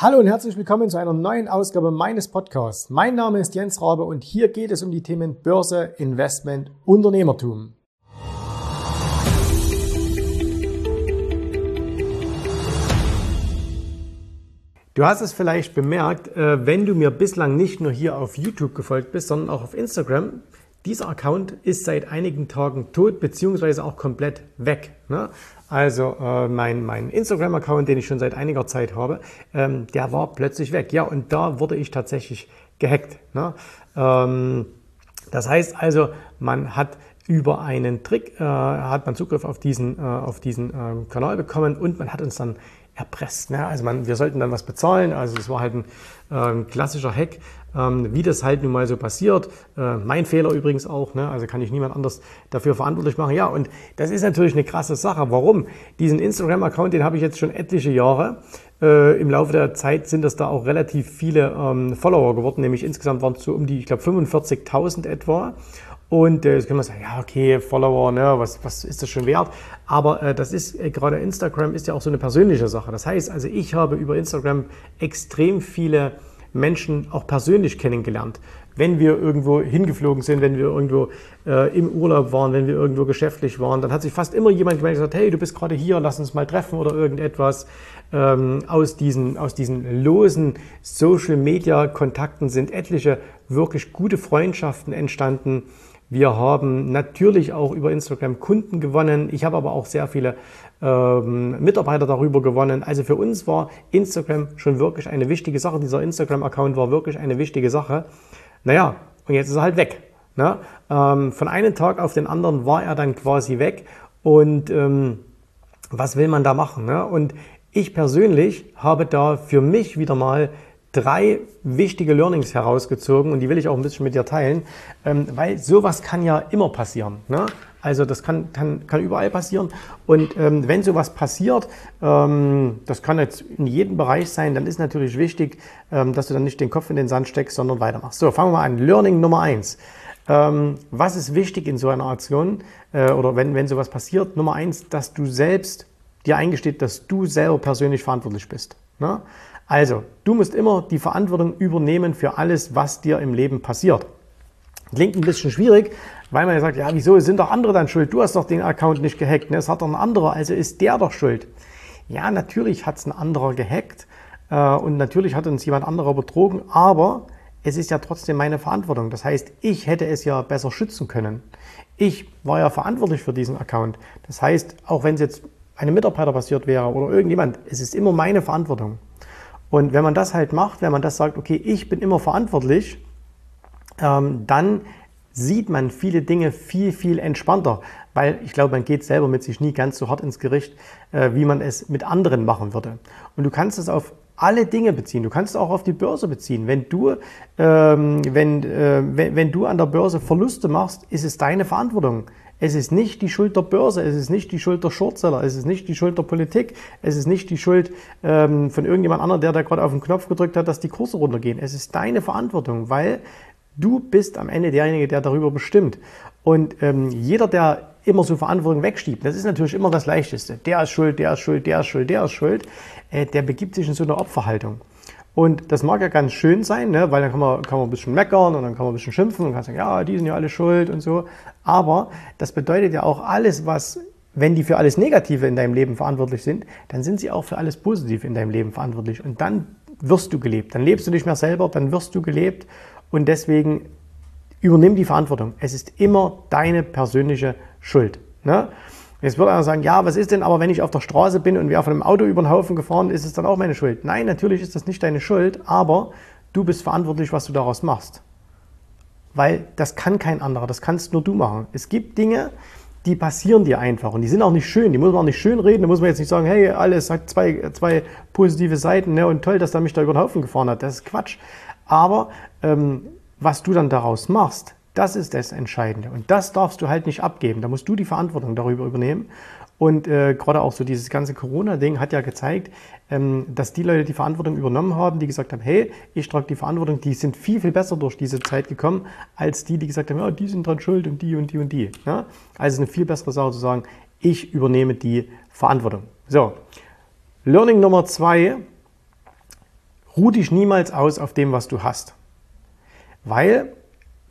Hallo und herzlich willkommen zu einer neuen Ausgabe meines Podcasts. Mein Name ist Jens Rabe und hier geht es um die Themen Börse, Investment, Unternehmertum. Du hast es vielleicht bemerkt, äh, wenn du mir bislang nicht nur hier auf YouTube gefolgt bist, sondern auch auf Instagram. Dieser Account ist seit einigen Tagen tot beziehungsweise auch komplett weg. Also äh, mein, mein Instagram-Account, den ich schon seit einiger Zeit habe, ähm, der war plötzlich weg. Ja, und da wurde ich tatsächlich gehackt. Ne? Ähm, das heißt also, man hat über einen Trick äh, hat man Zugriff auf diesen, äh, auf diesen äh, Kanal bekommen und man hat uns dann erpresst. Ne? Also man, wir sollten dann was bezahlen. Also es war halt ein äh, klassischer Hack, ähm, wie das halt nun mal so passiert. Äh, mein Fehler übrigens auch. Ne? Also kann ich niemand anders dafür verantwortlich machen. Ja, und das ist natürlich eine krasse Sache. Warum? Diesen Instagram-Account, den habe ich jetzt schon etliche Jahre. Äh, Im Laufe der Zeit sind das da auch relativ viele ähm, Follower geworden, nämlich insgesamt waren es so um die, ich glaube, 45.000 etwa. Und äh, jetzt kann man sagen, ja, okay, Follower, ne, was, was ist das schon wert? Aber äh, das ist, äh, gerade Instagram ist ja auch so eine persönliche Sache. Das heißt, also ich habe über Instagram extrem viele Menschen auch persönlich kennengelernt. Wenn wir irgendwo hingeflogen sind, wenn wir irgendwo äh, im Urlaub waren, wenn wir irgendwo geschäftlich waren, dann hat sich fast immer jemand gemeldet und gesagt, hey, du bist gerade hier, lass uns mal treffen oder irgendetwas. Ähm, aus, diesen, aus diesen losen Social-Media-Kontakten sind etliche wirklich gute Freundschaften entstanden wir haben natürlich auch über Instagram Kunden gewonnen. Ich habe aber auch sehr viele ähm, Mitarbeiter darüber gewonnen. Also für uns war Instagram schon wirklich eine wichtige Sache. Dieser Instagram-Account war wirklich eine wichtige Sache. Naja, und jetzt ist er halt weg. Ne? Ähm, von einem Tag auf den anderen war er dann quasi weg. Und ähm, was will man da machen? Ne? Und ich persönlich habe da für mich wieder mal drei wichtige Learnings herausgezogen und die will ich auch ein bisschen mit dir teilen, ähm, weil sowas kann ja immer passieren. Ne? Also das kann, kann, kann überall passieren. Und ähm, wenn sowas passiert, ähm, das kann jetzt in jedem Bereich sein, dann ist natürlich wichtig, ähm, dass du dann nicht den Kopf in den Sand steckst, sondern weitermachst. So, fangen wir mal an. Learning Nummer eins. Ähm, was ist wichtig in so einer Aktion äh, oder wenn, wenn sowas passiert? Nummer eins, dass du selbst dir eingesteht, dass du selber persönlich verantwortlich bist. Ne? Also, du musst immer die Verantwortung übernehmen für alles, was dir im Leben passiert. Klingt ein bisschen schwierig, weil man ja sagt, ja, wieso sind doch andere dann schuld? Du hast doch den Account nicht gehackt, ne? es hat doch ein anderer, also ist der doch schuld. Ja, natürlich hat es ein anderer gehackt äh, und natürlich hat uns jemand anderer betrogen, aber es ist ja trotzdem meine Verantwortung. Das heißt, ich hätte es ja besser schützen können. Ich war ja verantwortlich für diesen Account. Das heißt, auch wenn es jetzt einem Mitarbeiter passiert wäre oder irgendjemand, es ist immer meine Verantwortung. Und wenn man das halt macht, wenn man das sagt, okay, ich bin immer verantwortlich, ähm, dann sieht man viele Dinge viel, viel entspannter, weil ich glaube, man geht selber mit sich nie ganz so hart ins Gericht, äh, wie man es mit anderen machen würde. Und du kannst es auf alle Dinge beziehen. Du kannst es auch auf die Börse beziehen. Wenn du, ähm, wenn, äh, wenn, wenn du an der Börse Verluste machst, ist es deine Verantwortung. Es ist nicht die Schuld der Börse, es ist nicht die Schuld der Shortseller, es ist nicht die Schuld der Politik, es ist nicht die Schuld ähm, von irgendjemand anderem, der da gerade auf den Knopf gedrückt hat, dass die Kurse runtergehen. Es ist deine Verantwortung, weil du bist am Ende derjenige, der darüber bestimmt. Und ähm, jeder, der immer so Verantwortung wegschiebt, das ist natürlich immer das Leichteste. Der ist schuld, der ist schuld, der ist schuld, der ist schuld. Äh, der begibt sich in so eine Opferhaltung. Und das mag ja ganz schön sein, ne? weil dann kann man, kann man ein bisschen meckern und dann kann man ein bisschen schimpfen und kann sagen, ja, die sind ja alle schuld und so. Aber das bedeutet ja auch alles, was, wenn die für alles Negative in deinem Leben verantwortlich sind, dann sind sie auch für alles Positive in deinem Leben verantwortlich. Und dann wirst du gelebt. Dann lebst du nicht mehr selber, dann wirst du gelebt. Und deswegen übernimm die Verantwortung. Es ist immer deine persönliche Schuld. Ne? Jetzt würde einer sagen, ja, was ist denn aber, wenn ich auf der Straße bin und wer von einem Auto über den Haufen gefahren ist, ist es dann auch meine Schuld? Nein, natürlich ist das nicht deine Schuld, aber du bist verantwortlich, was du daraus machst. Weil das kann kein anderer, das kannst nur du machen. Es gibt Dinge, die passieren dir einfach und die sind auch nicht schön, die muss man auch nicht schön reden, da muss man jetzt nicht sagen, hey, alles hat zwei, zwei positive Seiten ne, und toll, dass er mich da über den Haufen gefahren hat, das ist Quatsch. Aber ähm, was du dann daraus machst, das ist das Entscheidende. Und das darfst du halt nicht abgeben. Da musst du die Verantwortung darüber übernehmen. Und äh, gerade auch so dieses ganze Corona-Ding hat ja gezeigt, ähm, dass die Leute die Verantwortung übernommen haben, die gesagt haben, hey, ich trage die Verantwortung, die sind viel, viel besser durch diese Zeit gekommen, als die, die gesagt haben, ja, die sind dran schuld und die und die und die. Ja? Also eine viel bessere Sache zu sagen, ich übernehme die Verantwortung. So, Learning Nummer zwei, ruh dich niemals aus auf dem, was du hast. Weil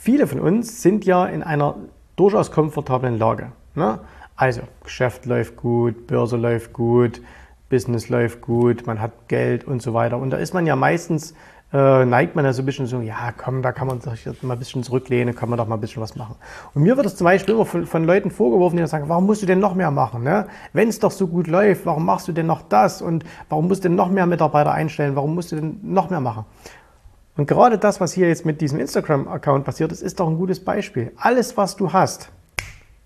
viele von uns sind ja in einer durchaus komfortablen Lage. Ne? Also, Geschäft läuft gut, Börse läuft gut, Business läuft gut, man hat Geld und so weiter. Und da ist man ja meistens, äh, neigt man ja so ein bisschen so, ja komm, da kann man sich jetzt mal ein bisschen zurücklehnen, kann man doch mal ein bisschen was machen. Und mir wird es zum Beispiel immer von, von Leuten vorgeworfen, die sagen, warum musst du denn noch mehr machen? Ne? Wenn es doch so gut läuft, warum machst du denn noch das? Und warum musst du denn noch mehr Mitarbeiter einstellen? Warum musst du denn noch mehr machen? Und gerade das, was hier jetzt mit diesem Instagram-Account passiert ist, ist doch ein gutes Beispiel. Alles, was du hast,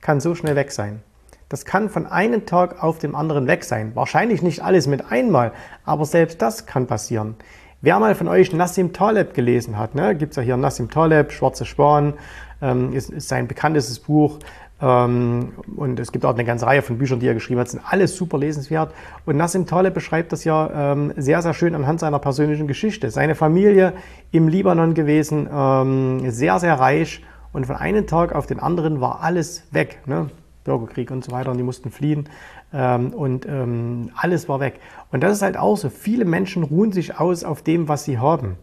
kann so schnell weg sein. Das kann von einem Tag auf dem anderen weg sein. Wahrscheinlich nicht alles mit einmal, aber selbst das kann passieren. Wer mal von euch Nassim Taleb gelesen hat, ne, gibt es ja hier Nassim Taleb, Schwarze Schwan, ähm, ist, ist sein bekanntestes Buch. Ähm, und es gibt auch eine ganze Reihe von Büchern, die er geschrieben hat, sind alles super lesenswert. Und Nassim Taleb beschreibt das ja ähm, sehr, sehr schön anhand seiner persönlichen Geschichte. Seine Familie im Libanon gewesen, ähm, sehr, sehr reich. Und von einem Tag auf den anderen war alles weg. Ne? Bürgerkrieg und so weiter und die mussten fliehen und alles war weg. Und das ist halt auch so. Viele Menschen ruhen sich aus auf dem, was sie haben.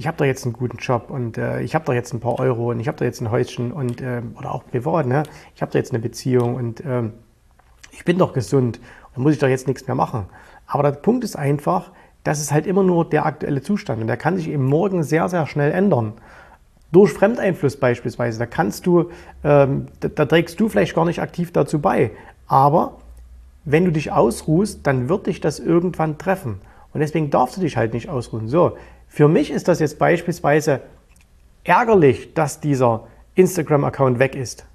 Ich habe da jetzt einen guten Job und äh, ich habe da jetzt ein paar Euro und ich habe da jetzt ein Häuschen und äh, oder auch privat, ne? Ich habe da jetzt eine Beziehung und äh, ich bin doch gesund und muss ich doch jetzt nichts mehr machen. Aber der Punkt ist einfach, das ist halt immer nur der aktuelle Zustand und der kann sich eben morgen sehr, sehr schnell ändern. Durch Fremdeinfluss beispielsweise, da kannst du, ähm, da, da trägst du vielleicht gar nicht aktiv dazu bei. Aber wenn du dich ausruhst, dann wird dich das irgendwann treffen. Und deswegen darfst du dich halt nicht ausruhen. So, für mich ist das jetzt beispielsweise ärgerlich, dass dieser Instagram-Account weg ist.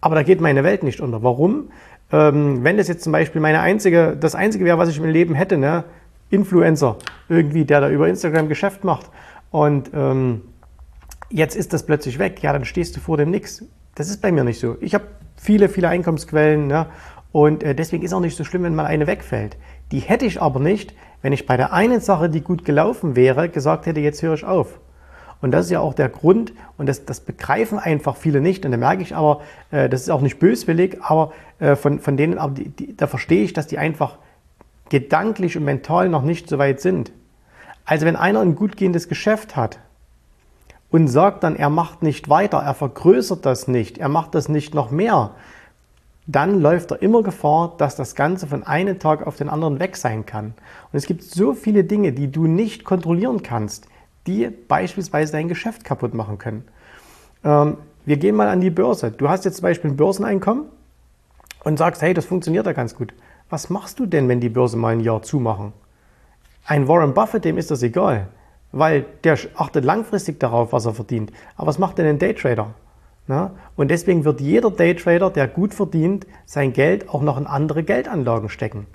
Aber da geht meine Welt nicht unter. Warum? Ähm, wenn das jetzt zum Beispiel meine einzige, das einzige wäre, was ich im Leben hätte, ne? Influencer, irgendwie, der da über Instagram Geschäft macht. Und ähm, jetzt ist das plötzlich weg, ja, dann stehst du vor dem Nix. Das ist bei mir nicht so. Ich habe viele, viele Einkommensquellen ja, und äh, deswegen ist auch nicht so schlimm, wenn mal eine wegfällt. Die hätte ich aber nicht, wenn ich bei der einen Sache, die gut gelaufen wäre, gesagt hätte, jetzt höre ich auf. Und das ist ja auch der Grund, und das, das begreifen einfach viele nicht. Und da merke ich aber, äh, das ist auch nicht böswillig, aber äh, von, von denen, aber die, die, da verstehe ich, dass die einfach gedanklich und mental noch nicht so weit sind. Also wenn einer ein gut gehendes Geschäft hat, und sagt dann, er macht nicht weiter, er vergrößert das nicht, er macht das nicht noch mehr, dann läuft er immer Gefahr, dass das Ganze von einem Tag auf den anderen weg sein kann. Und es gibt so viele Dinge, die du nicht kontrollieren kannst, die beispielsweise dein Geschäft kaputt machen können. Ähm, wir gehen mal an die Börse. Du hast jetzt zum Beispiel ein Börseneinkommen und sagst, hey, das funktioniert ja ganz gut. Was machst du denn, wenn die Börse mal ein Jahr zumachen? Ein Warren Buffett, dem ist das egal weil der achtet langfristig darauf, was er verdient. Aber was macht denn ein Daytrader? Na? Und deswegen wird jeder Daytrader, der gut verdient, sein Geld auch noch in andere Geldanlagen stecken.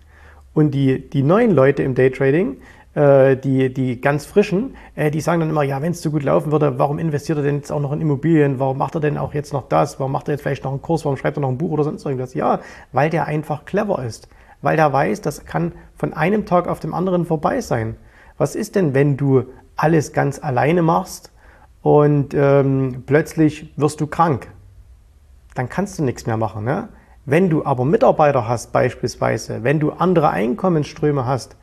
Und die, die neuen Leute im Daytrading, äh, die, die ganz frischen, äh, die sagen dann immer, ja, wenn es so gut laufen würde, warum investiert er denn jetzt auch noch in Immobilien? Warum macht er denn auch jetzt noch das? Warum macht er jetzt vielleicht noch einen Kurs? Warum schreibt er noch ein Buch oder sonst irgendwas? Ja, weil der einfach clever ist. Weil der weiß, das kann von einem Tag auf dem anderen vorbei sein. Was ist denn, wenn du alles ganz alleine machst und ähm, plötzlich wirst du krank, dann kannst du nichts mehr machen. Ne? Wenn du aber Mitarbeiter hast beispielsweise, wenn du andere Einkommensströme hast,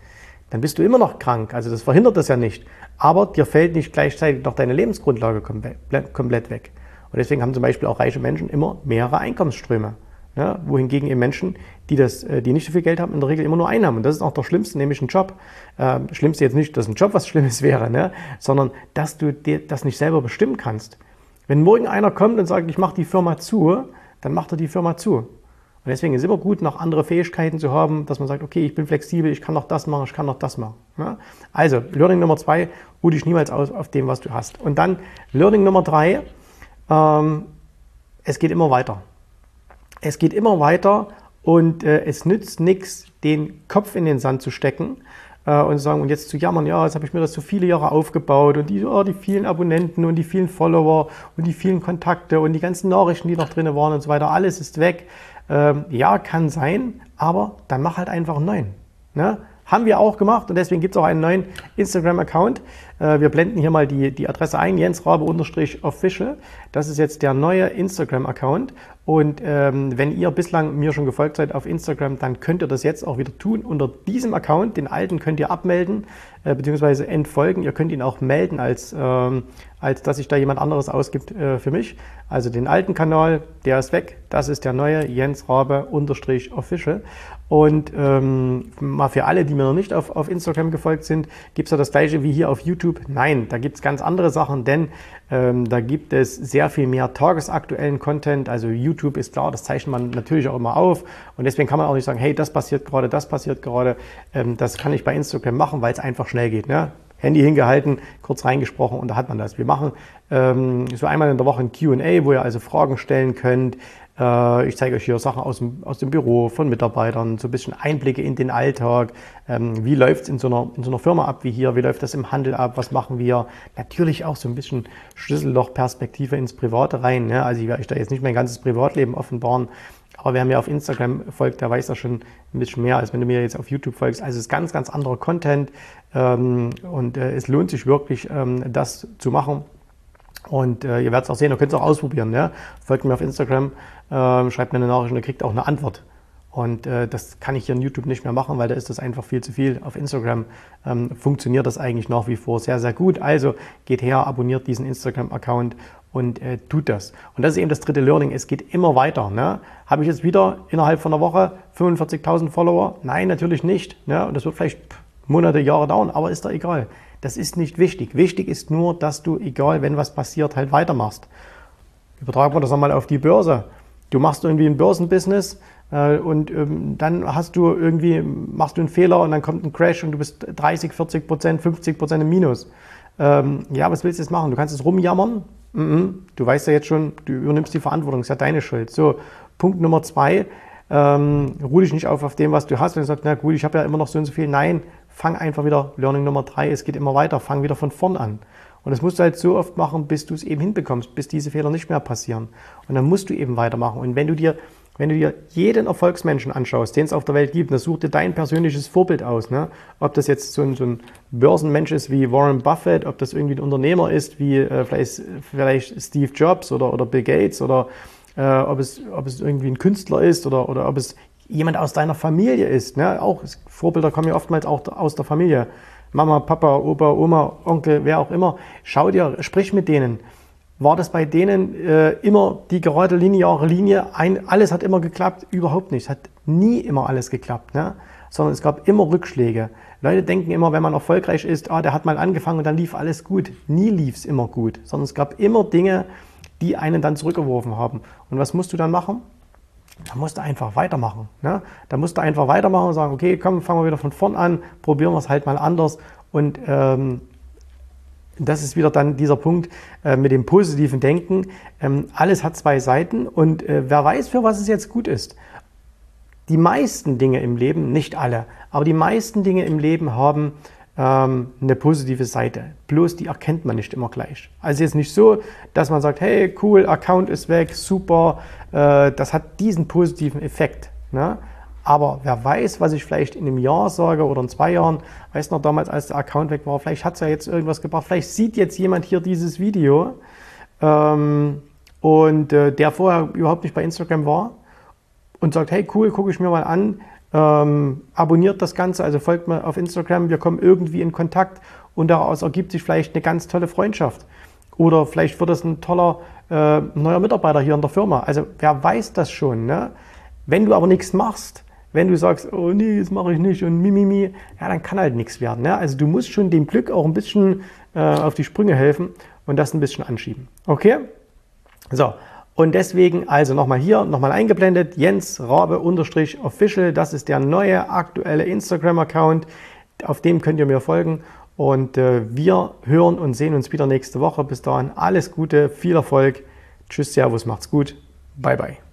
dann bist du immer noch krank. Also das verhindert das ja nicht. Aber dir fällt nicht gleichzeitig noch deine Lebensgrundlage komplett weg. Und deswegen haben zum Beispiel auch reiche Menschen immer mehrere Einkommensströme. Ja, wohingegen eben Menschen, die, das, äh, die nicht so viel Geld haben, in der Regel immer nur Einnahmen. Und das ist auch der Schlimmste, nämlich ein Job. Ähm, Schlimmste jetzt nicht, dass ein Job was Schlimmes wäre, ne? sondern dass du dir das nicht selber bestimmen kannst. Wenn morgen einer kommt und sagt, ich mache die Firma zu, dann macht er die Firma zu. Und deswegen ist es immer gut, noch andere Fähigkeiten zu haben, dass man sagt, okay, ich bin flexibel, ich kann noch das machen, ich kann noch das machen. Ne? Also, Learning Nummer zwei, ruh dich niemals aus auf dem, was du hast. Und dann Learning Nummer drei, ähm, es geht immer weiter es geht immer weiter und äh, es nützt nichts, den Kopf in den Sand zu stecken äh, und zu sagen, und jetzt zu jammern, ja, jetzt habe ich mir das so viele Jahre aufgebaut und die, oh, die vielen Abonnenten und die vielen Follower und die vielen Kontakte und die ganzen Nachrichten, die noch drin waren und so weiter, alles ist weg. Ähm, ja, kann sein, aber dann mach halt einfach einen neuen. Ne? Haben wir auch gemacht und deswegen gibt es auch einen neuen Instagram-Account. Äh, wir blenden hier mal die, die Adresse ein, jensrabe-official. Das ist jetzt der neue Instagram-Account Und ähm, wenn ihr bislang mir schon gefolgt seid auf Instagram, dann könnt ihr das jetzt auch wieder tun. Unter diesem Account, den alten, könnt ihr abmelden äh, bzw. entfolgen. Ihr könnt ihn auch melden, als, ähm, als dass sich da jemand anderes ausgibt äh, für mich. Also den alten Kanal, der ist weg. Das ist der neue Jens Rabe unterstrich official. Und ähm, mal für alle, die mir noch nicht auf, auf Instagram gefolgt sind, gibt es ja das gleiche wie hier auf YouTube. Nein, da gibt es ganz andere Sachen, denn ähm, da gibt es sehr viel mehr tagesaktuellen Content. Also YouTube ist klar, das zeichnet man natürlich auch immer auf. Und deswegen kann man auch nicht sagen, hey, das passiert gerade, das passiert gerade. Ähm, das kann ich bei Instagram machen, weil es einfach schnell geht. Ne? Handy hingehalten, kurz reingesprochen und da hat man das. Wir machen ähm, so einmal in der Woche ein QA, wo ihr also Fragen stellen könnt. Äh, ich zeige euch hier Sachen aus dem, aus dem Büro von Mitarbeitern, so ein bisschen Einblicke in den Alltag. Ähm, wie läuft es in, so einer, in so einer Firma ab wie hier? Wie läuft das im Handel ab? Was machen wir? Natürlich auch so ein bisschen Schlüssellochperspektive ins Private rein. Ne? Also ich werde euch da jetzt nicht mein ganzes Privatleben offenbaren. Aber wer mir auf Instagram folgt, der weiß ja schon ein bisschen mehr, als wenn du mir jetzt auf YouTube folgst. Also es ist ganz, ganz anderer Content ähm, und äh, es lohnt sich wirklich, ähm, das zu machen. Und äh, ihr werdet es auch sehen, ihr könnt es auch ausprobieren. Ne? Folgt mir auf Instagram, äh, schreibt mir eine Nachricht und ihr kriegt auch eine Antwort. Und äh, das kann ich hier in YouTube nicht mehr machen, weil da ist das einfach viel zu viel. Auf Instagram ähm, funktioniert das eigentlich nach wie vor sehr, sehr gut. Also geht her, abonniert diesen Instagram-Account und äh, tut das. Und das ist eben das dritte Learning. Es geht immer weiter. Ne? Habe ich jetzt wieder innerhalb von einer Woche 45.000 Follower? Nein, natürlich nicht. Ne? Und das wird vielleicht Monate, Jahre dauern, aber ist doch egal. Das ist nicht wichtig. Wichtig ist nur, dass du, egal wenn was passiert, halt weitermachst. Übertragen wir das nochmal auf die Börse. Du machst irgendwie ein Börsenbusiness äh, und ähm, dann hast du irgendwie, machst du einen Fehler und dann kommt ein Crash und du bist 30, 40 Prozent, 50 Prozent im Minus. Ähm, ja, was willst du jetzt machen? Du kannst es rumjammern. Mm -mm. Du weißt ja jetzt schon, du übernimmst die Verantwortung, ist ja deine Schuld. So, Punkt Nummer zwei, ähm, ruh dich nicht auf auf dem, was du hast und sagst, na gut, ich habe ja immer noch so und so viel. Nein, fang einfach wieder, Learning Nummer drei, es geht immer weiter, fang wieder von vorn an. Und das musst du halt so oft machen, bis du es eben hinbekommst, bis diese Fehler nicht mehr passieren. Und dann musst du eben weitermachen. Und wenn du dir, wenn du dir jeden Erfolgsmenschen anschaust, den es auf der Welt gibt, dann such dir dein persönliches Vorbild aus. Ne? Ob das jetzt so ein, so ein Börsenmensch ist wie Warren Buffett, ob das irgendwie ein Unternehmer ist wie äh, vielleicht, vielleicht Steve Jobs oder, oder Bill Gates oder äh, ob, es, ob es irgendwie ein Künstler ist oder, oder ob es jemand aus deiner Familie ist. Ne? Auch Vorbilder kommen ja oftmals auch aus der Familie. Mama, Papa, Opa, Oma, Onkel, wer auch immer. Schau dir, sprich mit denen. War das bei denen äh, immer die gerade lineare Linie? Ein, alles hat immer geklappt? Überhaupt nicht. Hat nie immer alles geklappt, ne? sondern es gab immer Rückschläge. Leute denken immer, wenn man erfolgreich ist, ah, der hat mal angefangen und dann lief alles gut. Nie lief es immer gut, sondern es gab immer Dinge, die einen dann zurückgeworfen haben. Und was musst du dann machen? Da musst du einfach weitermachen. Ne? Da musst du einfach weitermachen und sagen, okay, komm, fangen wir wieder von vorn an, probieren wir es halt mal anders. Und ähm, das ist wieder dann dieser Punkt äh, mit dem positiven Denken. Ähm, alles hat zwei Seiten und äh, wer weiß, für was es jetzt gut ist. Die meisten Dinge im Leben, nicht alle, aber die meisten Dinge im Leben haben ähm, eine positive Seite. Bloß die erkennt man nicht immer gleich. Also jetzt nicht so, dass man sagt, hey, cool, Account ist weg, super, äh, das hat diesen positiven Effekt. Ne? Aber wer weiß, was ich vielleicht in einem Jahr sage oder in zwei Jahren, weiß noch damals, als der Account weg war, vielleicht hat es ja jetzt irgendwas gebracht, vielleicht sieht jetzt jemand hier dieses Video ähm, und äh, der vorher überhaupt nicht bei Instagram war und sagt, hey cool, gucke ich mir mal an, ähm, abonniert das Ganze, also folgt mir auf Instagram, wir kommen irgendwie in Kontakt und daraus ergibt sich vielleicht eine ganz tolle Freundschaft. Oder vielleicht wird es ein toller äh, neuer Mitarbeiter hier in der Firma. Also wer weiß das schon. Ne? Wenn du aber nichts machst, wenn du sagst, oh nee, das mache ich nicht und mimimi, ja, dann kann halt nichts werden. Ne? Also du musst schon dem Glück auch ein bisschen äh, auf die Sprünge helfen und das ein bisschen anschieben. Okay? So, und deswegen also nochmal hier, nochmal eingeblendet, Jens Rabe unterstrich official, das ist der neue aktuelle Instagram-Account, auf dem könnt ihr mir folgen und äh, wir hören und sehen uns wieder nächste Woche. Bis dahin alles Gute, viel Erfolg, tschüss, servus, macht's gut, bye bye.